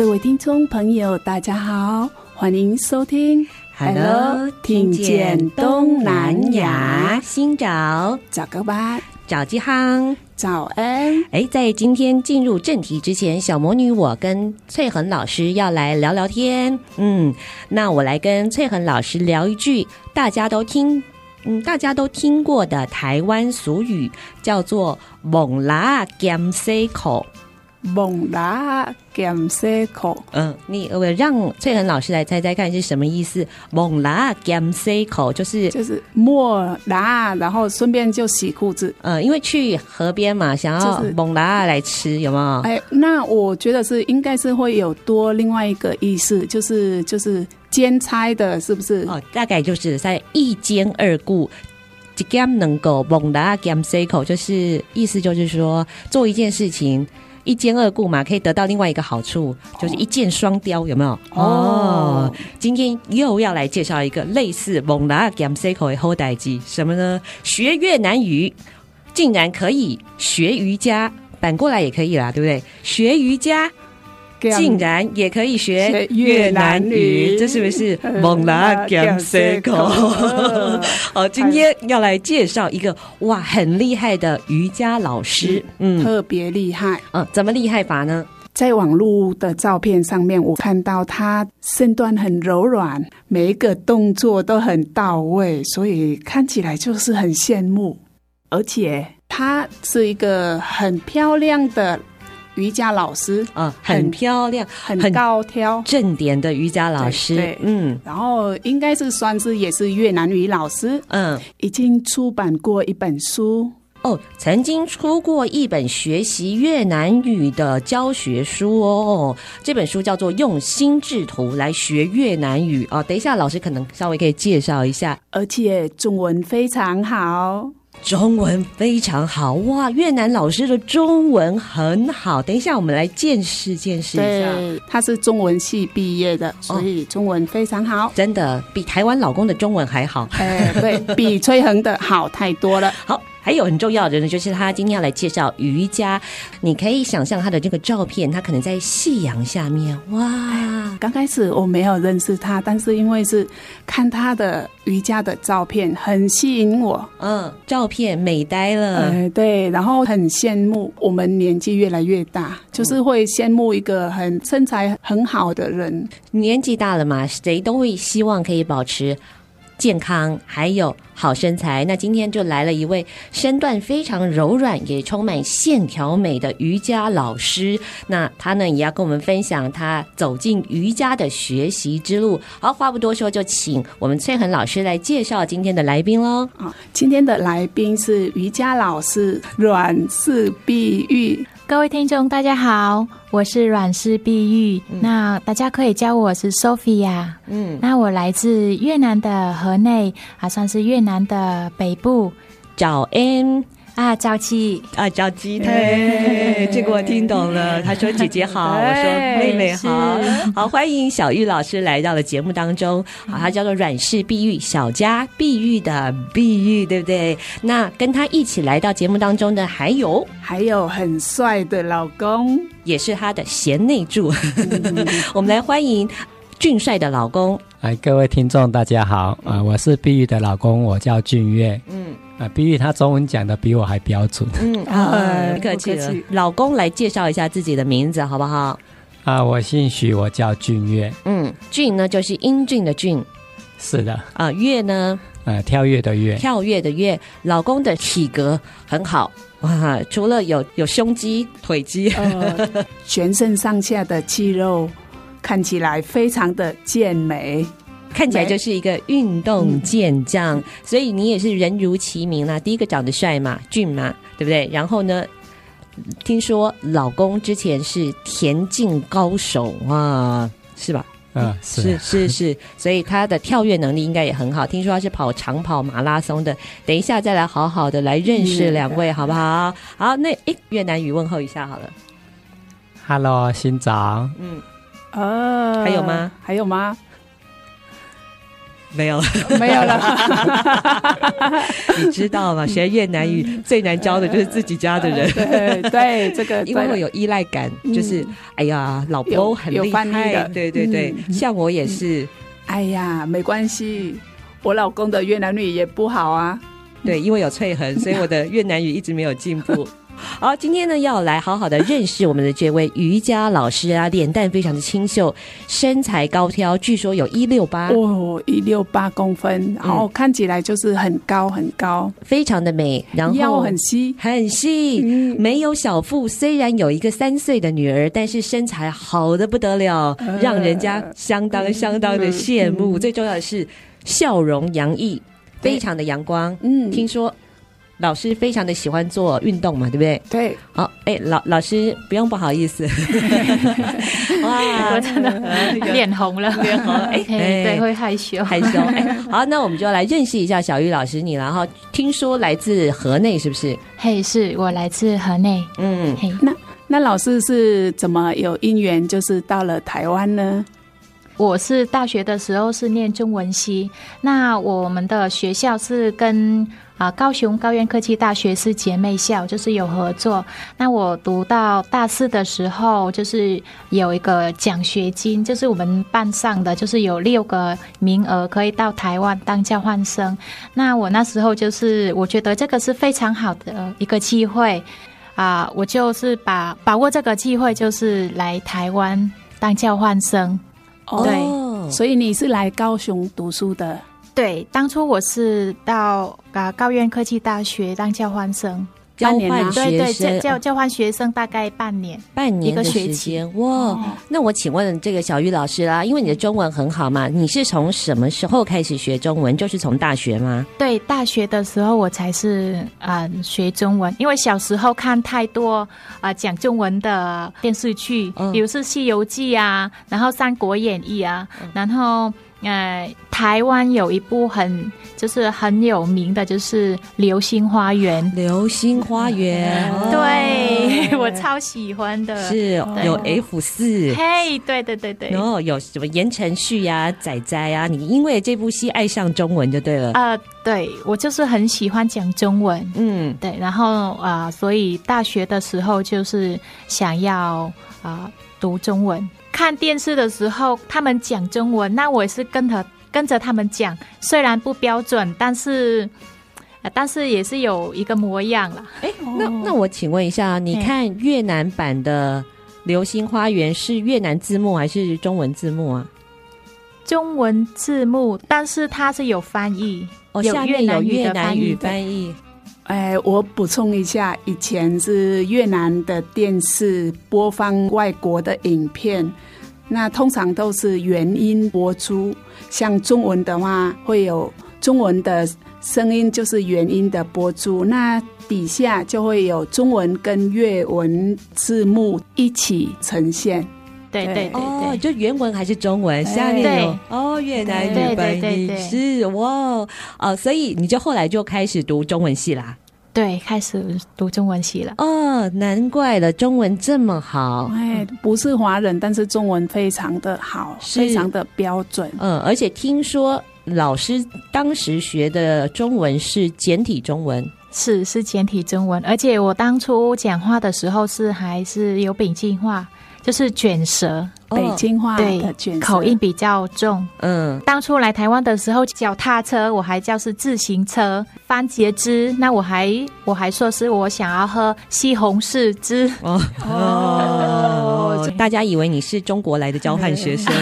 各位听众朋友，大家好，欢迎收听。Hello，听见东南亚，新找找个吧，找吉航，早安。哎，在今天进入正题之前，小魔女我跟翠恒老师要来聊聊天。嗯，那我来跟翠恒老师聊一句大家都听，嗯，大家都听过的台湾俗语，叫做“猛拉咸西口”。蒙拉咸西口，嗯，你我让翠恒老师来猜猜看是什么意思？蒙拉咸西口就是就是莫拉，然后顺便就洗裤子。嗯，因为去河边嘛，想要蒙拉来吃，有没有？哎，那我觉得是应该是会有多另外一个意思，就是就是兼差的，是不是？哦，大概就是在一兼二顾，一兼能够蒙拉咸西口，就是意思就是说做一件事情。一兼二顾嘛，可以得到另外一个好处，就是一箭双雕，有没有？哦，哦，今天又要来介绍一个类似蒙拉咸西口的好代志，什么呢？学越南语竟然可以学瑜伽，反过来也可以啦，对不对？学瑜伽。竟然也可以学越南语，这是不是 猛拉咸西口？好，今天要来介绍一个哇，很厉害的瑜伽老师，嗯，特别厉害，嗯，怎么厉害法呢？在网络的照片上面，我看到他身段很柔软，每一个动作都很到位，所以看起来就是很羡慕。而且他是一个很漂亮的。瑜伽老师啊，很漂亮，很，高挑，正点的瑜伽老师。对，对，嗯，然后应该是算是也是越南语老师。嗯，已经出版过一本书哦，曾经出过一本学习越南语的教学书哦。这本书叫做《用心智图来学越南语》哦。等一下，老师可能稍微可以介绍一下，而且中文非常好。中文非常好哇！越南老师的中文很好。等一下，我们来见识见识一下。对，他是中文系毕业的，所以中文非常好，哦、真的比台湾老公的中文还好。哎，对，比崔恒的好太多了。好。还有很重要的呢，就是他今天要来介绍瑜伽。你可以想象他的这个照片，他可能在夕阳下面。哇！刚开始我没有认识他，但是因为是看他的瑜伽的照片，很吸引我。嗯，照片美呆了。哎，对，然后很羡慕。我们年纪越来越大，就是会羡慕一个很身材很好的人。年纪大了嘛，谁都会希望可以保持。健康还有好身材，那今天就来了一位身段非常柔软，也充满线条美的瑜伽老师。那他呢，也要跟我们分享他走进瑜伽的学习之路。好，话不多说，就请我们翠恒老师来介绍今天的来宾喽。啊，今天的来宾是瑜伽老师阮氏碧玉。各位听众，大家好，我是阮氏碧玉，嗯，那大家可以叫我是 Sophia。嗯，那我来自越南的河内，还算是越南的北部。早安。啊，早起啊，早起，对，这个我听懂了。他说：“姐姐好。”我说：“妹妹好。”好，欢迎小玉老师来到了节目当中。好，他叫做阮氏碧玉，小家碧玉的碧玉，对不对？那跟他一起来到节目当中的还有还有很帅的老公，也是他的贤内助。我们来欢迎俊帅的老公。哎，各位听众，大家好啊！我是碧玉的老公，我叫俊岳。嗯。啊，碧玉他中文讲的比我还标准。嗯，啊，不客气了。老公来介绍一下自己的名字好不好？啊，我姓许，我叫俊月。嗯，俊呢就是英俊的俊。是的。啊，月呢？呃，跳跃的跃。跳跃的跃。老公的体格很好哇，除了有有胸肌、腿肌，呃，全身上下的肌肉看起来非常的健美。看起来就是一个运动健将，嗯，所以你也是人如其名啦，啊。第一个长得帅嘛，俊嘛，对不对？然后呢，听说老公之前是田径高手啊，是吧？嗯，是是是是，所以他的跳跃能力应该也很好。听说他是跑长跑马拉松的。等一下再来好好的来认识两位，好不好？好，那诶，越南语问候一下好了。Hello，新早。嗯，呃，还有吗？还有吗？没有，没有了。你知道吗？学越南语最难教的就是自己家的人。对对，这个 因为会有依赖感，就是哎呀，老婆很厉害。对对对，像我也是。哎呀，没关系，我老公的越南语也不好啊。对，因为有翠痕，所以我的越南语一直没有进步。好，今天呢要来好好的认识我们的这位瑜伽老师啊，脸蛋非常的清秀，身材高挑，据说有一六八哦，一六八公分，然后看起来就是很高很高，非常的美，然后腰很细很细，嗯，没有小腹，虽然有一个三岁的女儿，但是身材好的不得了，呃，让人家相当相当的羡慕。嗯，最重要的是笑容洋溢，非常的阳光。嗯，听说。老师非常的喜欢做运动嘛，对不对？对。好，哎，老老师不用不好意思。哇，我真的脸红了，脸红。哎，对，会害羞，害羞。哎，好，那我们就来认识一下小玉老师你了。然后听说来自河内，是不是？嘿，是我来自河内。嗯，嘿，那那老师是怎么有因缘，就是到了台湾呢？我是大学的时候是念中文系，那我们的学校是跟。啊，高雄高苑科技大学是姐妹校，就是有合作。那我读到大四的时候，就是有一个奖学金，就是我们班上的，就是有六个名额可以到台湾当交换生。那我那时候就是，我觉得这个是非常好的一个机会啊，我就是把把握这个机会，就是来台湾当交换生。对，哦，所以你是来高雄读书的。对，当初我是到啊高院科技大学当交换生，交换学生，对对，交交换学生大概半年，半年的时间哇、哦。那我请问这个小玉老师啦，因为你的中文很好嘛，你是从什么时候开始学中文？就是从大学吗？对，大学的时候我才是啊、呃、学中文，因为小时候看太多啊讲、呃、中文的电视剧，比如是《西游记》啊，然后《三国演义》啊，然后。呃，台湾有一部很就是很有名的，就是《流星花园》。流星花园，对、哦、我超喜欢的，是有 F 四。嘿，对对对对。然后有什么言承旭呀、仔仔呀？你因为这部戏爱上中文就对了。啊、呃，对我就是很喜欢讲中文。嗯，对。然后啊、呃，所以大学的时候就是想要啊、呃、读中文。看电视的时候，他们讲中文，那我也是跟着跟着他们讲，虽然不标准，但是，但是也是有一个模样了。哎、欸，那那我请问一下，你看越南版的《流星花园》是越南字幕还是中文字幕啊？中文字幕，但是它是有翻译，哦，下面有越南语翻译。哎，我补充一下，以前是越南的电视播放外国的影片，那通常都是原音播出。像中文的话，会有中文的声音，就是原音的播出。那底下就会有中文跟越文字幕一起呈现。对对对，对，哦，就原文还是中文，下面有哦越南语翻译是哇哦，所以你就后来就开始读中文系啦。对，开始读中文系了。哦，难怪了，中文这么好。哎，不是华人，但是中文非常的好，非常的标准。嗯，而且听说老师当时学的中文是简体中文，是是简体中文，而且我当初讲话的时候是还是有北京话。就是卷舌，北京话的卷口音比较重。嗯，当初来台湾的时候，脚踏车我还叫是自行车，番茄汁，那我还我还说是我想要喝西红柿汁。哦，大家以为你是中国来的交换学生。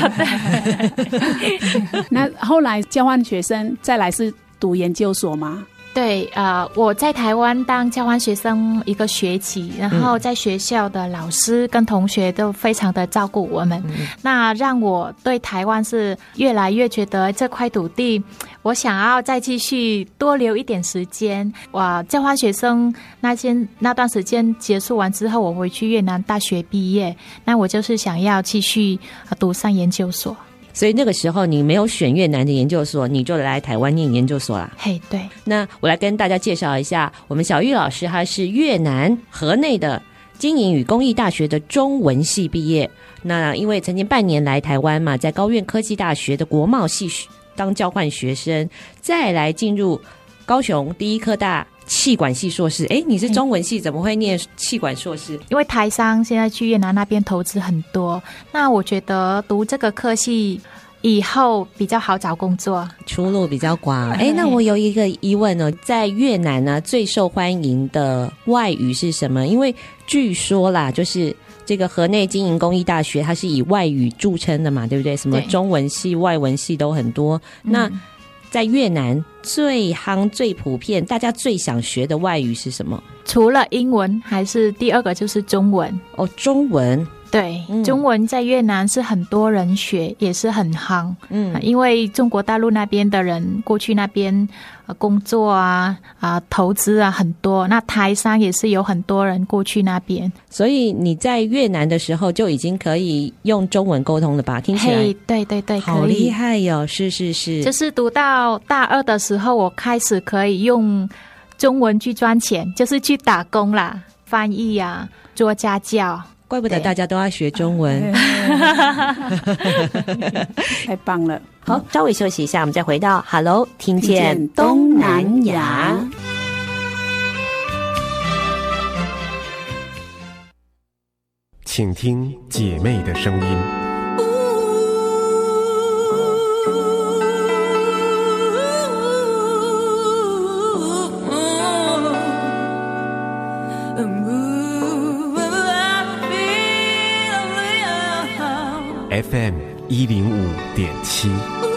那后来交换学生再来是读研究所吗？对，呃，我在台湾当交换学生一个学期，然后在学校的老师跟同学都非常的照顾我们，嗯、那让我对台湾是越来越觉得这块土地，我想要再继续多留一点时间。我交换学生那间那段时间结束完之后，我回去越南大学毕业，那我就是想要继续读上研究所。所以那个时候你没有选越南的研究所，你就来台湾念研究所啦。嘿，对。那我来跟大家介绍一下，我们小玉老师，她是越南河内的经营与工艺大学的中文系毕业。那因为曾经半年来台湾嘛，在高院科技大学的国贸系当交换学生，再来进入高雄第一科大企管系硕士。哎，你是中文系，怎么会念气管硕士？因为台商现在去越南那边投资很多，那我觉得读这个科系。以后比较好找工作，出路比较广。哎，那我有一个疑问哦，在越南呢，最受欢迎的外语是什么？因为据说啦，就是这个河内经营工艺大学，它是以外语著称的嘛，对不对？什么中文系、外文系都很多。那在越南最夯、最普遍，大家最想学的外语是什么？除了英文，还是第二个就是中文哦，中文。对，中文在越南是很多人学，也是很夯。嗯，因为中国大陆那边的人过去那边工作啊啊投资啊很多，那台商也是有很多人过去那边。所以你在越南的时候就已经可以用中文沟通了吧？听起来，hey, 对对对，好厉害哟、哦！是是是，就是读到大二的时候，我开始可以用中文去赚钱，就是去打工啦，翻译呀、啊，做家教。怪不得大家都要学中文，太棒了！好，稍微休息一下，我们再回到 Hello，听见东南亚，请听姐妹的声音。FM 一零五点七。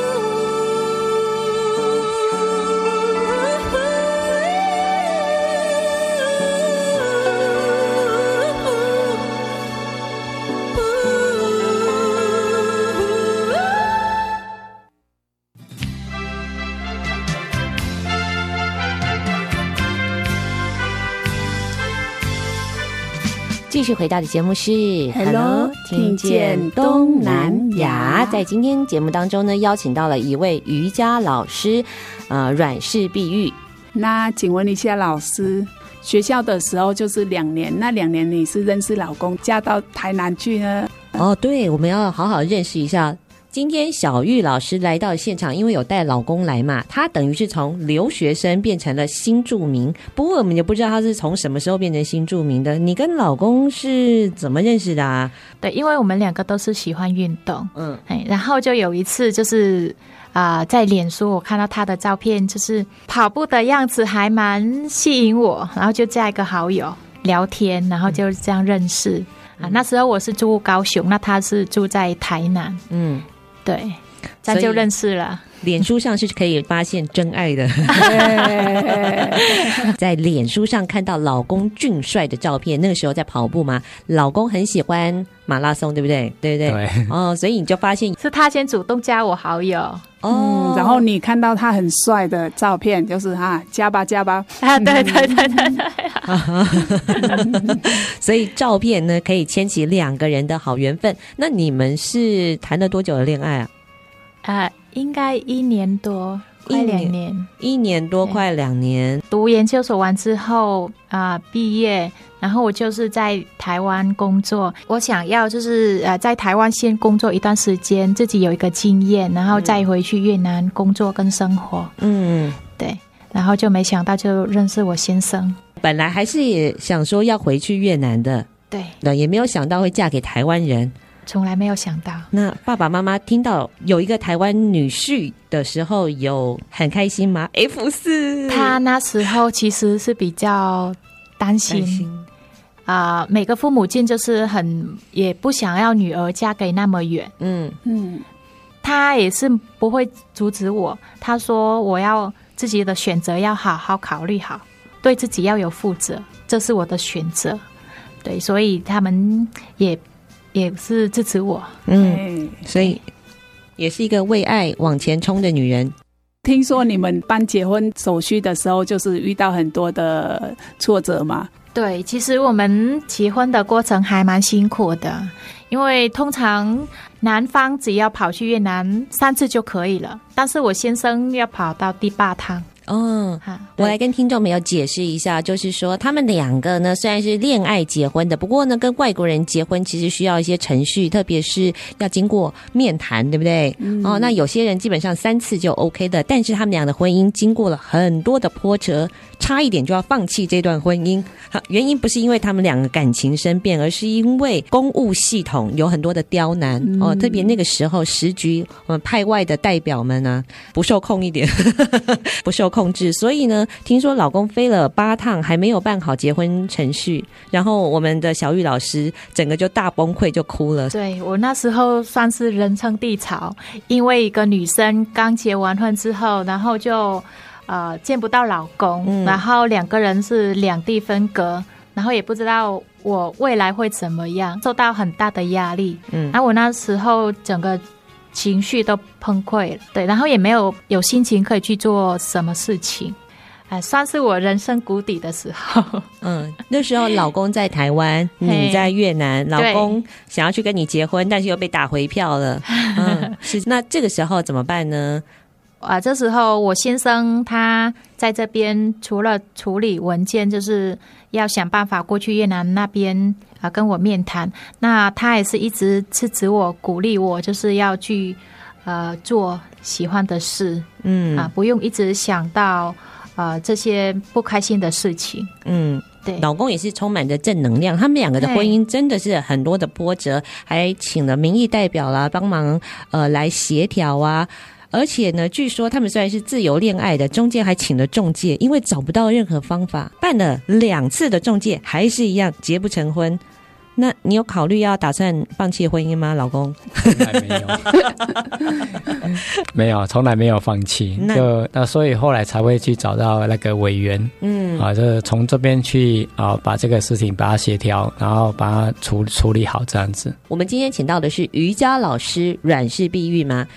继续回到的节目是 Hello，听见东南亚。在今天节目当中呢，邀请到了一位瑜伽老师，呃，阮氏碧玉。那请问一下老师，学校的时候就是两年，那两年你是认识老公嫁到台南去呢？哦，对，我们要好好认识一下。今天小玉老师来到现场，因为有带老公来嘛，她等于是从留学生变成了新住民。不过我们也不知道她是从什么时候变成新住民的。你跟老公是怎么认识的啊？对，因为我们两个都是喜欢运动，嗯，哎，然后就有一次就是啊、呃，在脸书我看到他的照片，就是跑步的样子还蛮吸引我，然后就加一个好友聊天，然后就这样认识。嗯、啊，那时候我是住高雄，那他是住在台南，嗯。对，这样就认识了。脸书上是可以发现真爱的，在脸书上看到老公俊帅的照片，那个时候在跑步嘛，老公很喜欢马拉松，对不对？对不对？对哦，所以你就发现是他先主动加我好友哦、嗯，然后你看到他很帅的照片，就是哈，加吧加吧啊，对对对对对，所以照片呢可以牵起两个人的好缘分。那你们是谈了多久的恋爱啊？应该一年多，快两年，一年多快两年。读研究所完之后啊，毕业，然后我就是在台湾工作。我想要就是呃，在台湾先工作一段时间，自己有一个经验，然后再回去越南工作跟生活。嗯，对。然后就没想到就认识我先生。本来还是也想说要回去越南的，对，那也没有想到会嫁给台湾人。从来没有想到。那爸爸妈妈听到有一个台湾女婿的时候，有很开心吗？F 四，他那时候其实是比较担心，啊、呃，每个父母亲就是很也不想要女儿嫁给那么远。嗯嗯，他也是不会阻止我，他说我要自己的选择要好好考虑好，对自己要有负责，这是我的选择。对，所以他们也也是支持我。嗯，所以也是一个为爱往前冲的女人。听说你们办结婚手续的时候，就是遇到很多的挫折嘛？对，其实我们结婚的过程还蛮辛苦的，因为通常男方只要跑去越南三次就可以了，但是我先生要跑到第八趟。哦，我来跟听众朋友解释一下，就是说他们两个呢，虽然是恋爱结婚的，不过呢，跟外国人结婚其实需要一些程序，特别是要经过面谈，对不对？嗯、哦，那有些人基本上三次就 OK 的，但是他们俩的婚姻经过了很多的波折，差一点就要放弃这段婚姻。好，原因不是因为他们两个感情生变，而是因为公务系统有很多的刁难、嗯、哦，特别那个时候时局，我们派外的代表们呢、啊，不受控一点，不受。控制，所以呢，听说老公飞了八趟还没有办好结婚程序，然后我们的小玉老师整个就大崩溃，就哭了。对，我那时候算是人称地潮，因为一个女生刚结完婚之后，然后就呃见不到老公，嗯、然后两个人是两地分隔，然后也不知道我未来会怎么样，受到很大的压力。嗯，然后我那时候整个。情绪都崩溃了，对，然后也没有有心情可以去做什么事情，哎，算是我人生谷底的时候。嗯，那时候老公在台湾，你在越南，老公想要去跟你结婚，但是又被打回票了。嗯，是，那这个时候怎么办呢？啊，这时候我先生他在这边，除了处理文件，就是要想办法过去越南那边啊跟我面谈。那他也是一直支持我、鼓励我，就是要去呃做喜欢的事，嗯啊，不用一直想到呃这些不开心的事情。嗯，对，老公也是充满着正能量。他们两个的婚姻真的是很多的波折，还请了民意代表啦帮忙呃来协调啊。而且呢，据说他们虽然是自由恋爱的，中间还请了中介，因为找不到任何方法，办了两次的中介，还是一样结不成婚。那你有考虑要打算放弃婚姻吗，老公？从来没有，没有，从来没有放弃。那就那所以后来才会去找到那个委员，嗯啊，就是从这边去啊，把这个事情把它协调，然后把它处处理好这样子。我们今天请到的是瑜伽老师阮氏碧玉吗？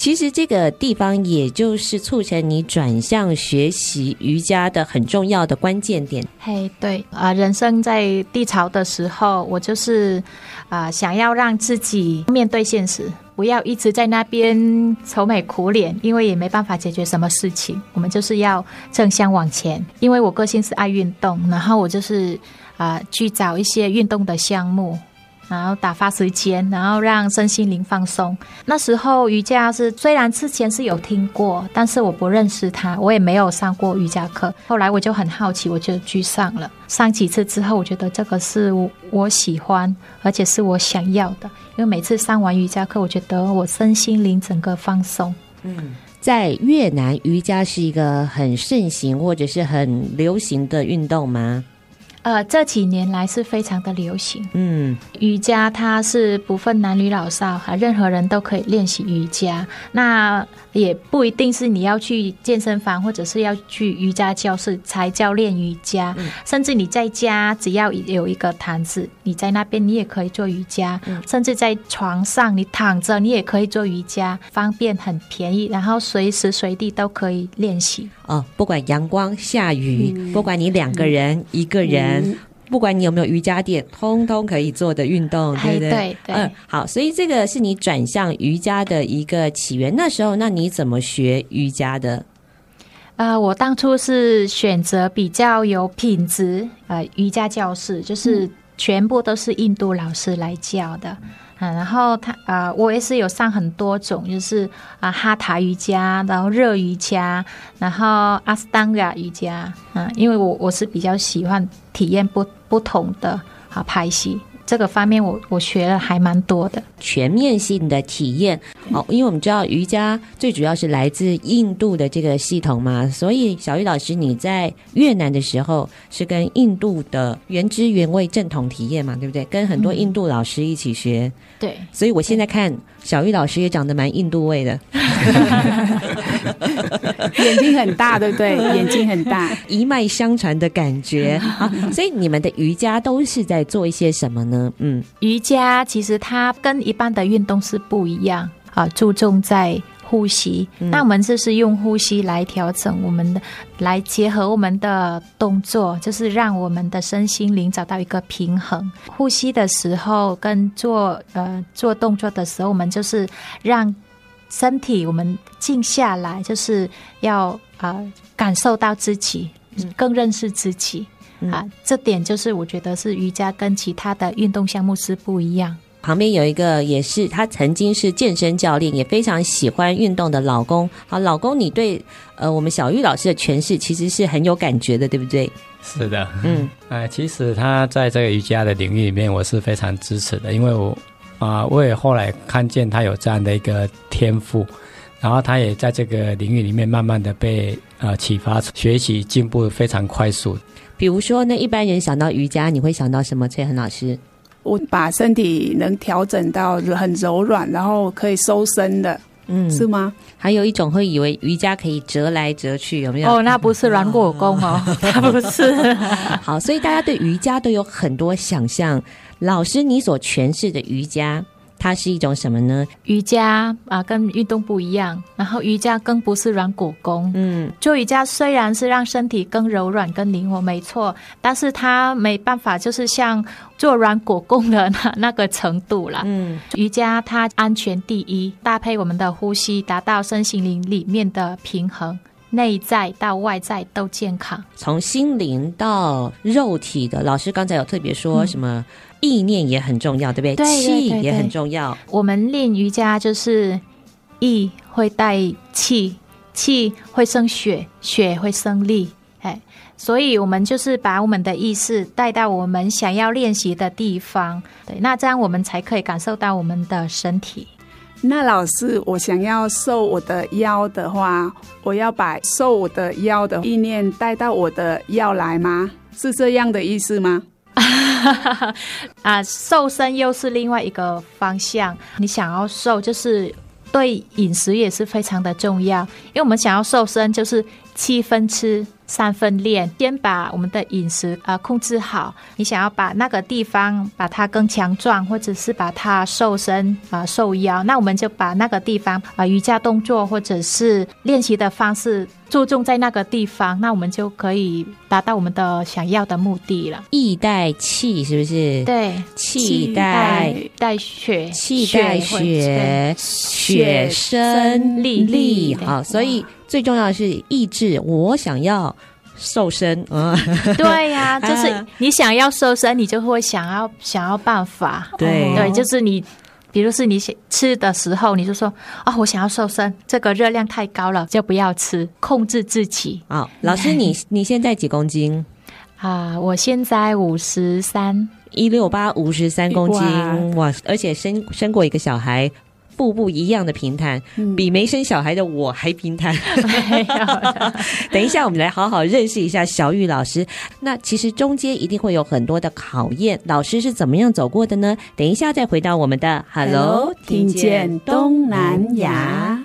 其实这个地方也就是促成你转向学习瑜伽的很重要的关键点。嘿，对啊，人生在低潮的时候，我就是啊，想要让自己面对现实，不要一直在那边愁眉苦脸，因为也没办法解决什么事情。我们就是要正向往前，因为我个性是爱运动，然后我就是啊去找一些运动的项目。然后打发时间，然后让身心灵放松。那时候瑜伽是虽然之前是有听过，但是我不认识它，我也没有上过瑜伽课。后来我就很好奇，我就去上了。上几次之后，我觉得这个是我喜欢，而且是我想要的。因为每次上完瑜伽课，我觉得我身心灵整个放松。嗯，在越南瑜伽是一个很盛行或者是很流行的运动吗？呃，这几年来是非常的流行。嗯，瑜伽它是不分男女老少，哈，任何人都可以练习瑜伽。那也不一定是你要去健身房，或者是要去瑜伽教室才叫练瑜伽。嗯，甚至你在家，只要有一个毯子，你在那边你也可以做瑜伽。嗯，甚至在床上你躺着，你也可以做瑜伽，方便很便宜，然后随时随地都可以练习。哦，不管阳光下雨，嗯，不管你两个人，嗯，一个人。嗯不管你有没有瑜伽垫，通通可以做的运动，对不对？对对。嗯，好，所以这个是你转向瑜伽的一个起源。那时候，那你怎么学瑜伽的？呃，我当初是选择比较有品质呃瑜伽教室，就是全部都是印度老师来教的。嗯啊，然后他啊、呃，我也是有上很多种，就是啊哈塔瑜伽，然后热瑜伽，然后阿斯当加瑜伽，啊，因为我我是比较喜欢体验不不同的啊拍戏。这个方面我，我我学了还蛮多的全面性的体验。哦，因为我们知道瑜伽最主要是来自印度的这个系统嘛，所以小玉老师你在越南的时候是跟印度的原汁原味正统体验嘛，对不对？跟很多印度老师一起学。嗯、对，所以我现在看小玉老师也长得蛮印度味的，眼睛很大，对不对？眼睛很大，一脉相传的感觉。好，所以你们的瑜伽都是在做一些什么呢？嗯，瑜伽其实它跟一般的运动是不一样啊，注重在呼吸。嗯、那我们就是用呼吸来调整我们的，来结合我们的动作，就是让我们的身心灵找到一个平衡。呼吸的时候跟做呃做动作的时候，我们就是让身体我们静下来，就是要啊、呃、感受到自己，更认识自己。啊，这点就是我觉得是瑜伽跟其他的运动项目是不一样。旁边有一个也是他曾经是健身教练，也非常喜欢运动的老公。好，老公，你对呃我们小玉老师的诠释其实是很有感觉的，对不对？是的，嗯，哎，其实他在这个瑜伽的领域里面，我是非常支持的，因为我啊，我也后来看见他有这样的一个天赋，然后他也在这个领域里面慢慢的被呃启发，学习进步非常快速。比如说，那一般人想到瑜伽，你会想到什么？崔恒老师，我把身体能调整到很柔软，然后可以收身的，嗯，是吗？还有一种会以为瑜伽可以折来折去，有没有？哦，那不是软骨功哦，它不是。好，所以大家对瑜伽都有很多想象。老师，你所诠释的瑜伽。它是一种什么呢？瑜伽啊，跟运动不一样。然后瑜伽更不是软骨功。嗯，做瑜伽虽然是让身体更柔软、更灵活，没错，但是它没办法，就是像做软骨功的那那个程度了。嗯，瑜伽它安全第一，搭配我们的呼吸，达到身心灵里面的平衡，内在到外在都健康，从心灵到肉体的。老师刚才有特别说什么？嗯意念也很重要，对不对？对，气也很重要。我们练瑜伽就是意会带气，气会生血，血会生力。哎，所以我们就是把我们的意识带到我们想要练习的地方。对，那这样我们才可以感受到我们的身体。那老师，我想要瘦我的腰的话，我要把瘦我的腰的意念带到我的腰来吗？是这样的意思吗？啊，瘦身又是另外一个方向。你想要瘦，就是对饮食也是非常的重要。因为我们想要瘦身，就是七分吃。三分练，先把我们的饮食啊、呃、控制好。你想要把那个地方把它更强壮，或者是把它瘦身啊、呃、瘦腰，那我们就把那个地方啊、呃、瑜伽动作或者是练习的方式注重在那个地方，那我们就可以达到我们的想要的目的了。意带气是不是？对，气带带血，气带血，血生力力。好，所以。最重要的是意志，我想要瘦身啊！对呀、啊，就是你想要瘦身，你就会想要想要办法。对对，就是你，比如是你吃的时候，你就说啊、哦，我想要瘦身，这个热量太高了，就不要吃，控制自己。啊、哦，老师，你 你现在几公斤？啊，我现在五十三，一六八，五十三公斤哇，哇！而且生生过一个小孩。步步一样的平坦，比没生小孩的我还平坦。等一下，我们来好好认识一下小玉老师。那其实中间一定会有很多的考验，老师是怎么样走过的呢？等一下再回到我们的 Hello，听见东南亚。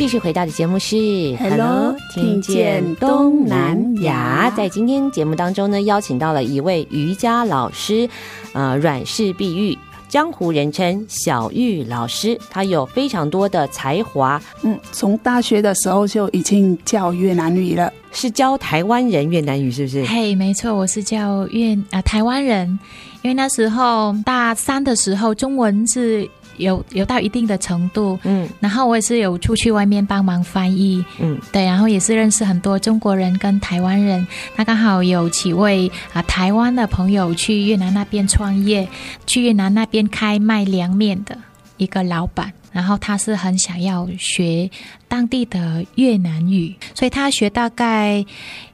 继续回到的节目是 Hello，听见东南亚。在今天节目当中呢，邀请到了一位瑜伽老师，呃，阮氏碧玉。江湖人称小玉老师，他有非常多的才华。嗯，从大学的时候就已经教越南语了，是教台湾人越南语，是不是？嘿，没错，我是教越啊台湾人，因为那时候大三的时候，中文是。有有到一定的程度，嗯，然后我也是有出去外面帮忙翻译，嗯，对，然后也是认识很多中国人跟台湾人。那刚好有几位啊台湾的朋友去越南那边创业，去越南那边开卖凉面的一个老板，然后他是很想要学当地的越南语，所以他学大概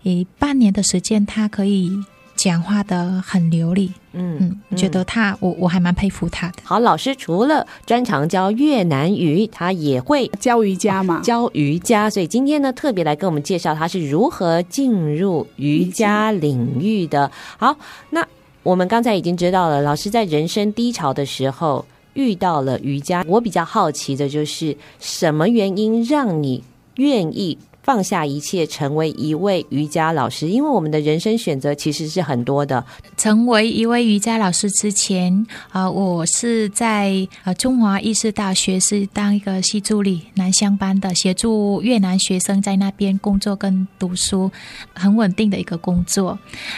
诶半年的时间，他可以。讲话的很流利，嗯嗯，觉得他我我还蛮佩服他的。好，老师除了专长教越南语，他也会教瑜伽嘛，教瑜伽。所以今天呢，特别来跟我们介绍他是如何进入瑜伽领域的。好，那我们刚才已经知道了，老师在人生低潮的时候遇到了瑜伽。我比较好奇的就是，什么原因让你愿意放下一切，成为一位瑜伽老师，因为我们的人生选择其实是很多的。成为一位瑜伽老师之前，啊、我是在呃中华医事大学是当一个系助理，南向班的，协助越南学生在那边工作跟读书，很稳定的一个工作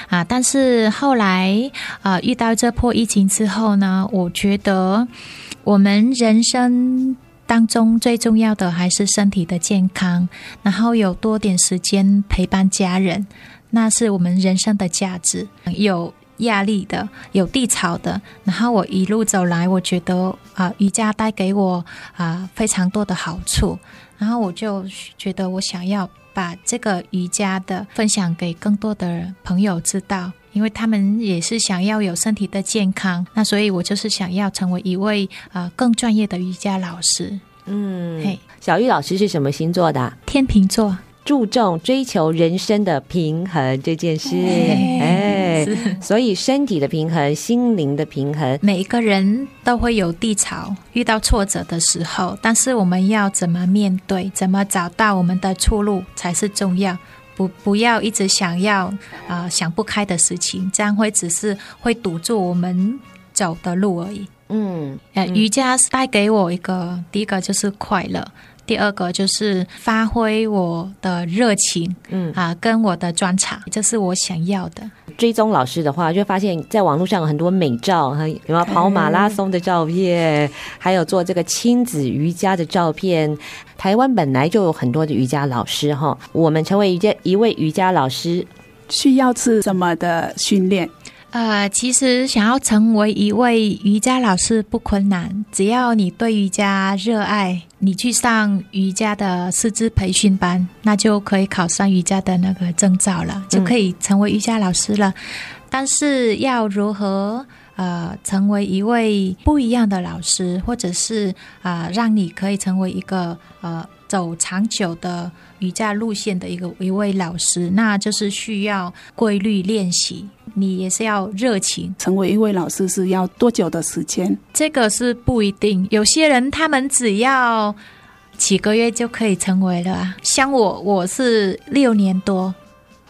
啊。但是后来啊、遇到这波疫情之后呢，我觉得我们人生。当中最重要的还是身体的健康，然后有多点时间陪伴家人，那是我们人生的价值。有压力的，有低潮的，然后我一路走来，我觉得啊、瑜伽带给我啊、非常多的好处，然后我就觉得我想要把这个瑜伽的分享给更多的朋友知道。因为他们也是想要有身体的健康，那所以我就是想要成为一位呃更专业的瑜伽老师。嗯，嘿，小玉老师是什么星座的？天秤座，注重追求人生的平衡这件事。哎，所以身体的平衡，心灵的平衡，每一个人都会有低潮、遇到挫折的时候，但是我们要怎么面对，怎么找到我们的出路才是重要。不，不要一直想要啊、呃、想不开的事情，这样会只是会堵住我们走的路而已。嗯，呃，瑜伽是带给我一个，第一个就是快乐。第二个就是发挥我的热情，嗯啊，跟我的专长，这是我想要的。追踪老师的话，就发现在网络上有很多美照，哈，有没有跑马拉松的照片，嗯、还有做这个亲子瑜伽的照片。台湾本来就有很多的瑜伽老师，哈，我们成为瑜伽一位瑜伽老师，需要是什么的训练？呃，其实想要成为一位瑜伽老师不困难，只要你对瑜伽热爱，你去上瑜伽的师资培训班，那就可以考上瑜伽的那个证照了，就可以成为瑜伽老师了。但是要如何呃成为一位不一样的老师，或者是啊、呃、让你可以成为一个呃走长久的瑜伽路线的一个一位老师，那就是需要规律练习。你也是要热情，成为一位老师是要多久的时间？这个是不一定，有些人他们只要几个月就可以成为了。像我，我是六年多。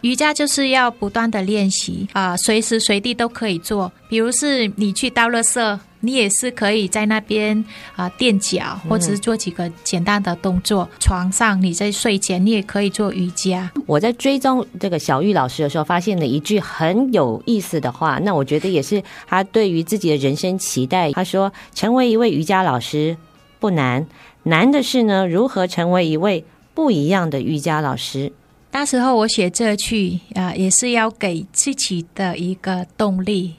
瑜伽就是要不断的练习啊，随时随地都可以做。比如是你去倒垃圾，你也是可以在那边啊垫脚，或者是做几个简单的动作。嗯、床上你在睡前，你也可以做瑜伽。我在追踪这个小玉老师的时候，发现了一句很有意思的话。那我觉得也是他对于自己的人生期待。他说：“成为一位瑜伽老师不难，难的是呢，如何成为一位不一样的瑜伽老师。”那时候我写这句啊，也是要给自己的一个动力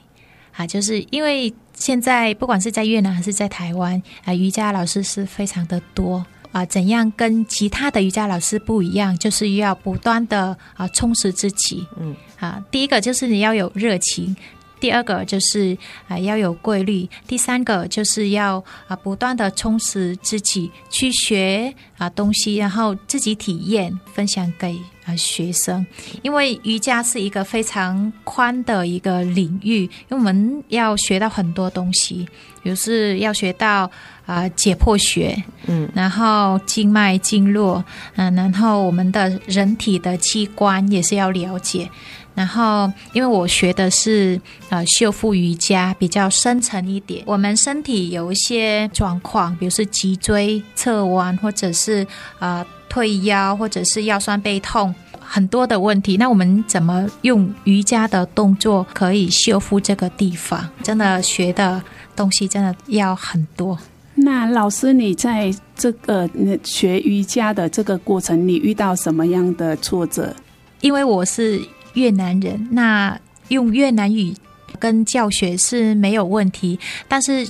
啊，就是因为现在不管是在越南还是在台湾啊，瑜伽老师是非常的多啊，怎样跟其他的瑜伽老师不一样，就是要不断的啊充实自己，嗯啊，第一个就是你要有热情。第二个就是啊要有规律，第三个就是要啊不断的充实自己，去学啊东西，然后自己体验，分享给啊学生。因为瑜伽是一个非常宽的一个领域，因为我们要学到很多东西，比如是要学到啊解剖学，嗯，然后经脉经络，嗯，然后我们的人体的器官也是要了解。然后，因为我学的是呃修复瑜伽，比较深层一点。我们身体有一些状况，比如是脊椎侧弯，或者是呃退腰，或者是腰酸背痛，很多的问题。那我们怎么用瑜伽的动作可以修复这个地方？真的学的东西真的要很多。那老师，你在这个学瑜伽的这个过程，你遇到什么样的挫折？因为我是。越南人，那用越南语跟教学是没有问题，但是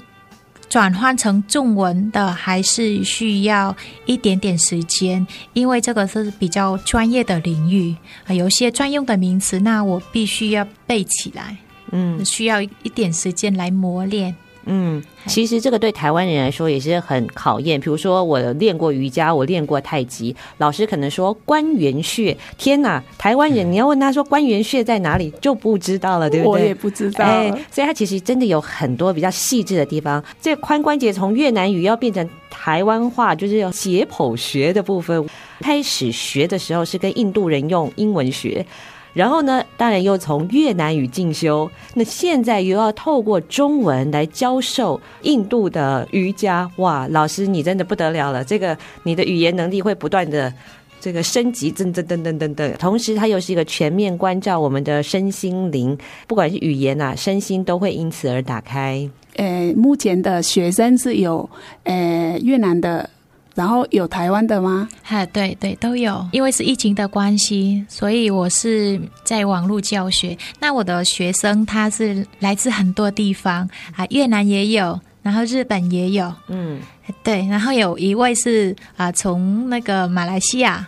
转换成中文的还是需要一点点时间，因为这个是比较专业的领域，有些专用的名词，那我必须要背起来，嗯，需要一点时间来磨练。嗯，其实这个对台湾人来说也是很考验。比如说，我练过瑜伽，我练过太极，老师可能说关元穴，天哪！台湾人你要问他说关元穴在哪里，就不知道了，对不对？我也不知道。哎，所以他其实真的有很多比较细致的地方。这个髋关节从越南语要变成台湾话，就是要解剖学的部分。开始学的时候是跟印度人用英文学。然后呢，当然又从越南语进修，那现在又要透过中文来教授印度的瑜伽，哇，老师你真的不得了了！这个你的语言能力会不断的这个升级，噔噔噔噔噔噔。同时，它又是一个全面关照我们的身心灵，不管是语言啊，身心都会因此而打开。呃，目前的学生是有呃越南的。然后有台湾的吗？哈，对对都有。因为是疫情的关系，所以我是在网络教学。那我的学生他是来自很多地方啊，越南也有，然后日本也有，嗯，对。然后有一位是啊，从那个马来西亚，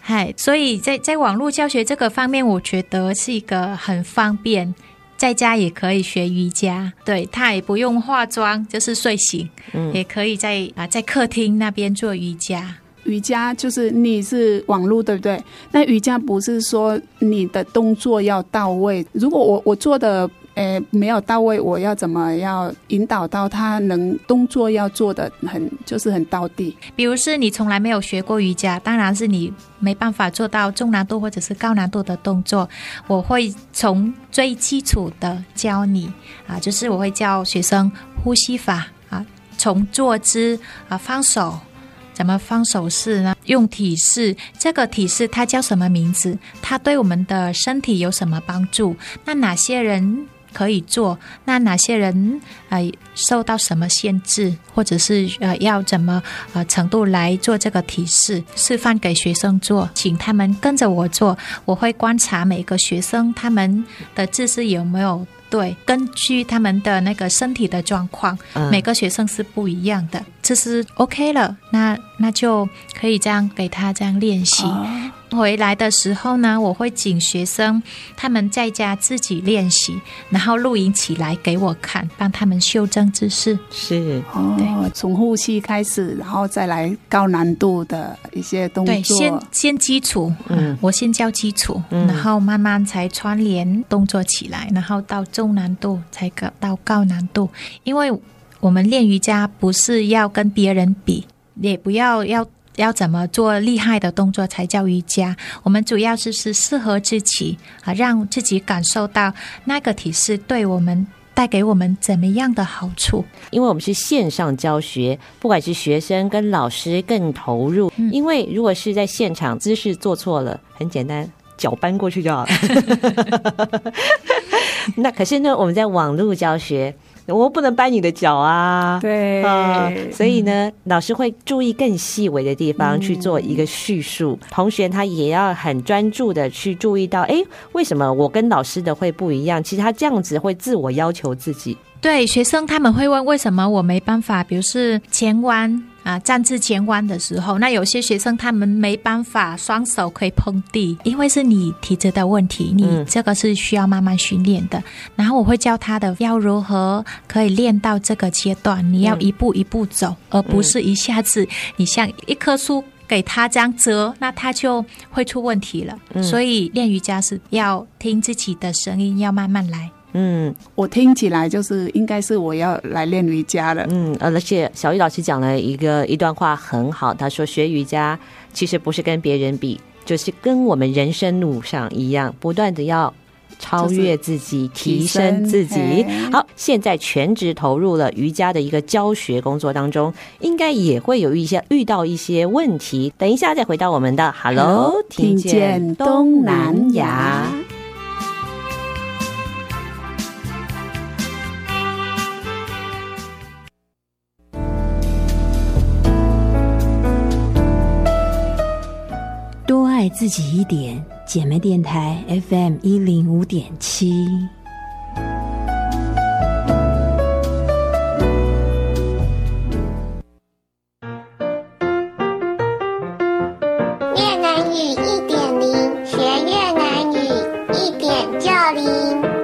嗨，所以在在网络教学这个方面，我觉得是一个很方便。在家也可以学瑜伽，对，他也不用化妆，就是睡醒，嗯，也可以在啊在客厅那边做瑜伽。瑜伽就是你是网络对不对？那瑜伽不是说你的动作要到位。如果我我做的。诶，没有到位，我要怎么要引导到他能动作要做的很，就是很到地。比如是你从来没有学过瑜伽，当然是你没办法做到中难度或者是高难度的动作。我会从最基础的教你啊，就是我会教学生呼吸法啊，从坐姿啊，放手，怎么放手势呢？用体式，这个体式它叫什么名字？它对我们的身体有什么帮助？那哪些人？可以做，那哪些人呃受到什么限制，或者是呃要怎么呃程度来做这个提示示范给学生做，请他们跟着我做，我会观察每个学生他们的姿势有没有对，根据他们的那个身体的状况，嗯、每个学生是不一样的，这是 OK 了，那那就可以这样给他这样练习。哦回来的时候呢，我会请学生他们在家自己练习，然后录影起来给我看，帮他们修正姿势。是哦，从呼吸开始，然后再来高难度的一些动作。对，先先基础，嗯，我先教基础，嗯，然后慢慢才串联动作起来，然后到中难度才到高难度。因为我们练瑜伽不是要跟别人比，也不要要。要怎么做厉害的动作才叫瑜伽？我们主要是是适合自己啊，让自己感受到那个体式对我们带给我们怎么样的好处。因为我们是线上教学，不管是学生跟老师更投入。嗯、因为如果是在现场，姿势做错了，很简单，脚搬过去就好了。那可是呢，我们在网络教学。我不能掰你的脚啊，对啊，所以呢，老师会注意更细微的地方去做一个叙述，嗯、同学他也要很专注的去注意到，哎，为什么我跟老师的会不一样？其实他这样子会自我要求自己。对，学生他们会问，为什么我没办法，比如是前弯。啊，站姿前弯的时候，那有些学生他们没办法双手可以碰地，因为是你体质的问题，你这个是需要慢慢训练的。嗯、然后我会教他的要如何可以练到这个阶段，你要一步一步走，嗯、而不是一下子你像一棵树给他这样折，那他就会出问题了。嗯、所以练瑜伽是要听自己的声音，要慢慢来。嗯，我听起来就是应该是我要来练瑜伽了。嗯，而且小玉老师讲了一个一段话很好，他说学瑜伽其实不是跟别人比，就是跟我们人生路上一样，不断的要超越自己，提升自己。好，现在全职投入了瑜伽的一个教学工作当中，应该也会有一些遇到一些问题。等一下再回到我们的 Hello，听见东南亚。爱自己一点姐妹电台 fm 一零五点七越南语一点零学越南语一点就灵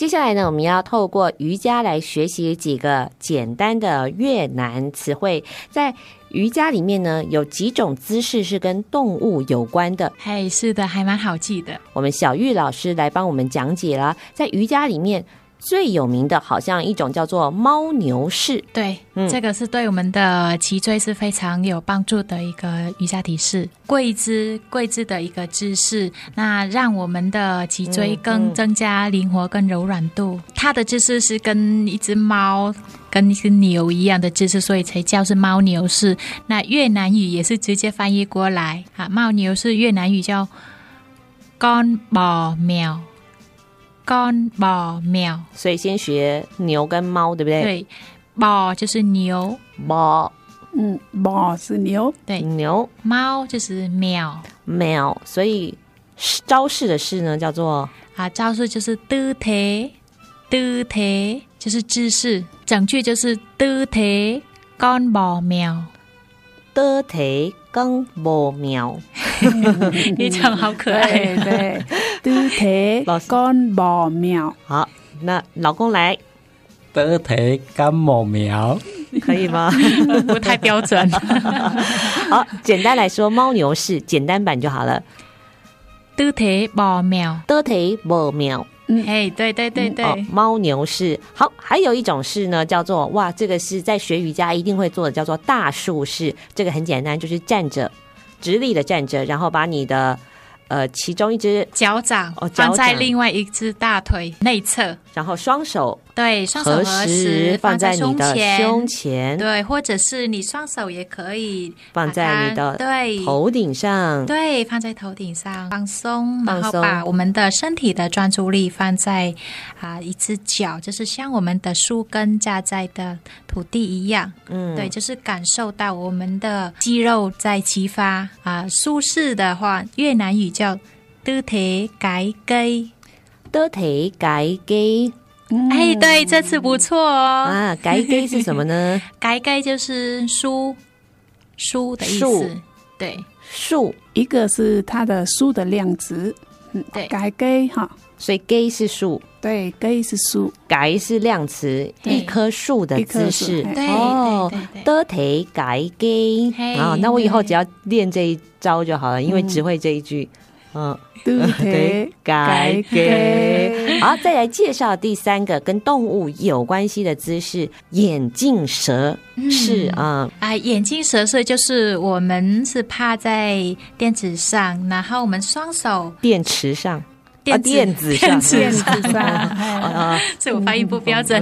接下来呢，我们要透过瑜伽来学习几个简单的越南词汇。在瑜伽里面呢，有几种姿势是跟动物有关的。嘿，是的，还蛮好记的。我们小玉老师来帮我们讲解了，在瑜伽里面。最有名的好像一种叫做猫牛式，对，嗯，这个是对我们的脊椎是非常有帮助的一个瑜伽体式，跪姿跪姿的一个姿势，那让我们的脊椎更增加灵活跟柔软度。嗯嗯、它的姿势是跟一只猫跟一只牛一样的姿势，所以才叫是猫牛式。那越南语也是直接翻译过来啊，猫牛是越南语叫 con bò mèo。Con bò mèo，所以先学牛跟猫，对不对？对，bò 就是牛，bò，嗯，bò 是牛，对，牛，猫就是喵，喵，所以招式的式呢叫做啊，招式就是 tư thế，tư thế 就是姿势，整句就是 tư thế con bò mèo，tư thế con bò mèo，你讲好可爱，对。得体干毛苗，好，那老公来，得体干毛苗，可以吗？不太标准。好，简单来说，猫牛式简单版就好了。得体毛苗，得体毛苗，嗯，哎，对对对对，嗯哦、猫牛式。好，还有一种式呢，叫做哇，这个是在学瑜伽一定会做的，叫做大树式。这个很简单，就是站着，直立的站着，然后把你的。呃，其中一只脚掌放在另外一只大腿内侧，然后双手。对，双手合十放在你的胸前，对，或者是你双手也可以放在你的对。头顶上，对，放在头顶上放松，然后把我们的身体的专注力放在啊一只脚，就是像我们的树根扎在的土地一样，嗯，对，就是感受到我们的肌肉在激发啊。舒适的话，越南语叫的体改基，的体改基。哎，对，这次不错哦。啊，改改是什么呢？改改就是书，书的意思。对，书一个是它的书的量词。嗯，对，改基哈，所以基是树，对，基是树，改是量词，一棵树的姿势。哦，得体改基啊，那我以后只要练这一招就好了，因为只会这一句。嗯。对，改给好，再来介绍第三个跟动物有关系的姿势——眼镜蛇是啊！啊，眼镜蛇式就是我们是趴在垫子上，然后我们双手垫池上，垫垫子上，垫子上啊，所以我发音不标准。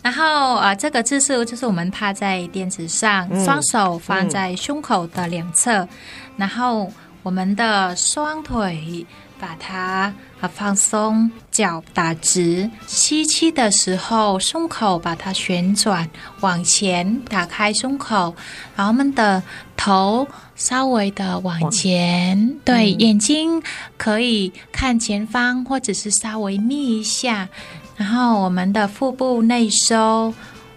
然后啊，这个姿势就是我们趴在垫子上，双手放在胸口的两侧，然后。我们的双腿把它啊放松，脚打直，吸气的时候胸口把它旋转往前，打开胸口，然后我们的头稍微的往前，对，眼睛可以看前方或者是稍微眯一下，然后我们的腹部内收。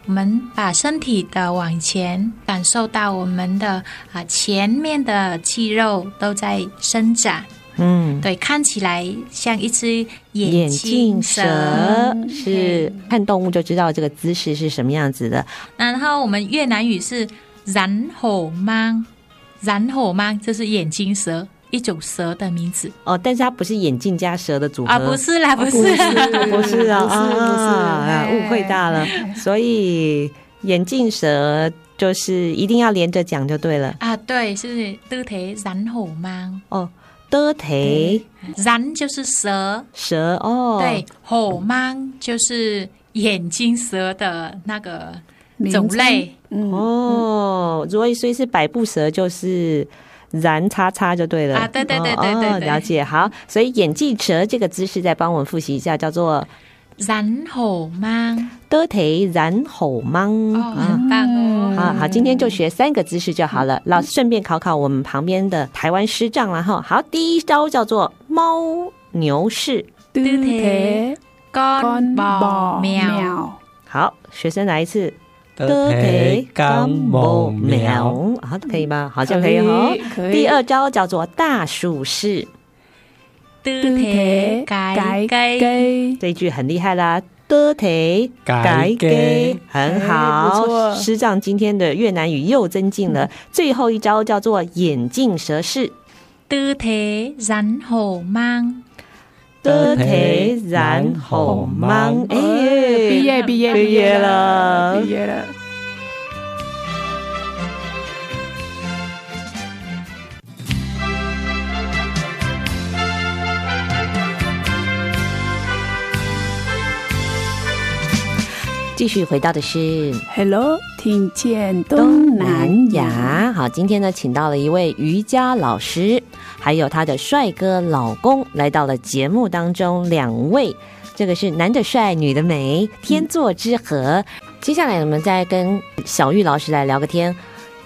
我们把身体的往前，感受到我们的啊前面的肌肉都在伸展，嗯，对，看起来像一只眼镜蛇，是看动物就知道这个姿势是什么样子的。然后我们越南语是然后吗？然后吗？这是眼镜蛇。一种蛇的名字。哦，但是它不是眼镜加蛇的组合。啊，不是啦，不是，不是啊，不是啊，误会大了。所以眼镜蛇就是一定要连着讲就对了。啊，对，是的腿然后吗？哦，的腿？然就是蛇，蛇哦，对，后吗就是眼镜蛇的那个种类。哦，所以所以是百步蛇就是。然叉叉就对了啊，对对对对对，哦，了解。好，所以眼镜蛇这个姿势再帮我们复习一下，叫做然后吗？得腿然后吗？哦，很棒哦。好好，今天就学三个姿势就好了。老师顺便考考我们旁边的台湾师长然后。好，第一招叫做猫牛式，得腿干宝喵。好，学生来一次。的腿刚某苗，好，可以吗？好像可以哦。第二招叫做大树式，的腿改改，这一句很厉害啦。的腿改改，很好。师长今天的越南语又增进了。最后一招叫做眼镜蛇式，的腿然后 mang，的体然后 mang，哎，毕业毕业毕业了，毕业了。继续回到的是 Hello，听见东南亚。好，今天呢，请到了一位瑜伽老师，还有他的帅哥老公来到了节目当中。两位，这个是男的帅，女的美，天作之合。嗯、接下来我们再跟小玉老师来聊个天，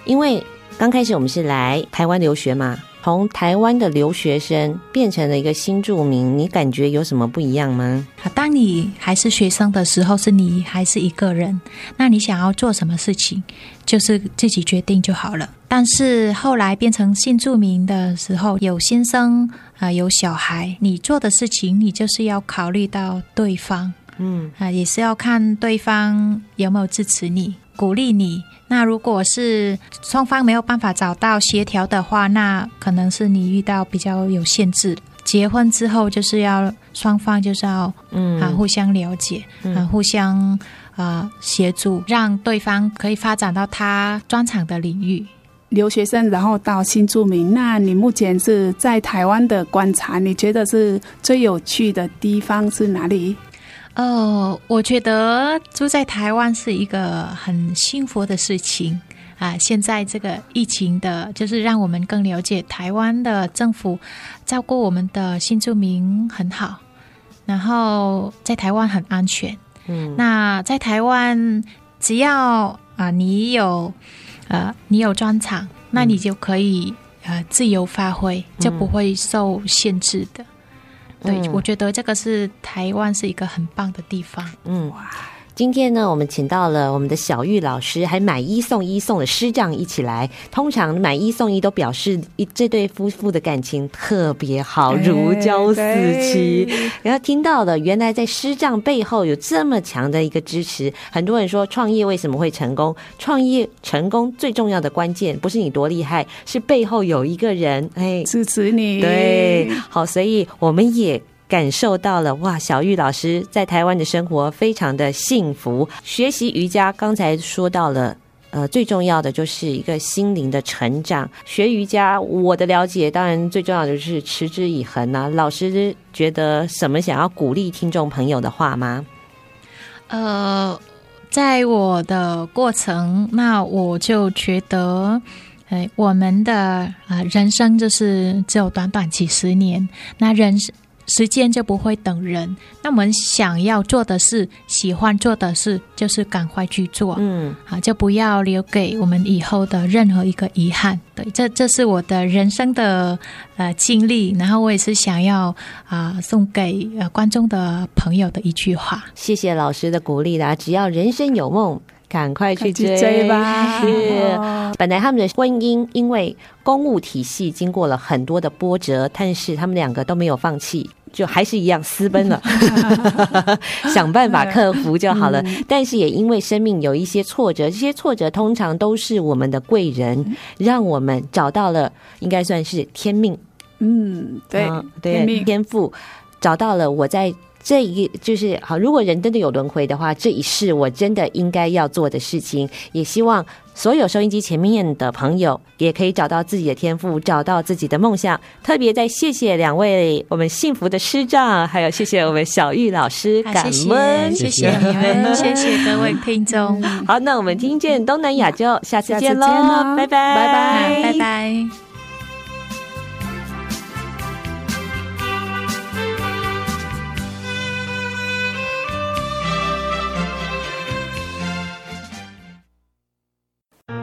因为刚开始我们是来台湾留学嘛。从台湾的留学生变成了一个新住民，你感觉有什么不一样吗？当你还是学生的时候，是你还是一个人，那你想要做什么事情，就是自己决定就好了。但是后来变成新住民的时候，有先生啊、呃，有小孩，你做的事情，你就是要考虑到对方，嗯啊、呃，也是要看对方有没有支持你、鼓励你。那如果是双方没有办法找到协调的话，那可能是你遇到比较有限制。结婚之后就是要双方就是要嗯啊互相了解，嗯、啊互相啊协助，让对方可以发展到他专长的领域。留学生然后到新住民，那你目前是在台湾的观察，你觉得是最有趣的地方是哪里？哦，我觉得住在台湾是一个很幸福的事情啊！现在这个疫情的，就是让我们更了解台湾的政府照顾我们的新住民很好，然后在台湾很安全。嗯，那在台湾，只要啊你有呃你有专场，那你就可以呃自由发挥，就不会受限制的。对，我觉得这个是台湾是一个很棒的地方。嗯，哇，今天呢，我们请到了我们的小玉老师，还买一送一送了师丈一起来。通常买一送一都表示一这对夫妇的感情特别好，如胶似漆。然后听到了，原来在师丈背后有这么强的一个支持。很多人说创业为什么会成功？创业成功最重要的关键不是你多厉害，是背后有一个人哎支持你。对，好，所以我们也。感受到了哇，小玉老师在台湾的生活非常的幸福。学习瑜伽，刚才说到了，呃，最重要的就是一个心灵的成长。学瑜伽，我的了解，当然最重要的就是持之以恒啊。老师觉得什么想要鼓励听众朋友的话吗？呃，在我的过程，那我就觉得，哎，我们的啊、人生就是只有短短几十年，那人生。时间就不会等人，那我们想要做的事，喜欢做的事，就是赶快去做，嗯，啊，就不要留给我们以后的任何一个遗憾。对，这这是我的人生的呃经历，然后我也是想要啊、呃、送给呃观众的朋友的一句话。谢谢老师的鼓励啦，只要人生有梦。赶快去追，去追吧！是，本来他们的婚姻因为公务体系经过了很多的波折，但是他们两个都没有放弃，就还是一样私奔了，想办法克服就好了。但是也因为生命有一些挫折，这些挫折通常都是我们的贵人，让我们找到了应该算是天命。嗯，对、嗯、对，天赋找到了，我在。这一就是好，如果人真的有轮回的话，这一世我真的应该要做的事情。也希望所有收音机前面的朋友也可以找到自己的天赋，找到自己的梦想。特别再谢谢两位我们幸福的师长，还有谢谢我们小玉老师，感恩，谢谢你们，谢谢各位听众。好，那我们听见东南亚就下次见喽，拜拜，拜拜，拜拜。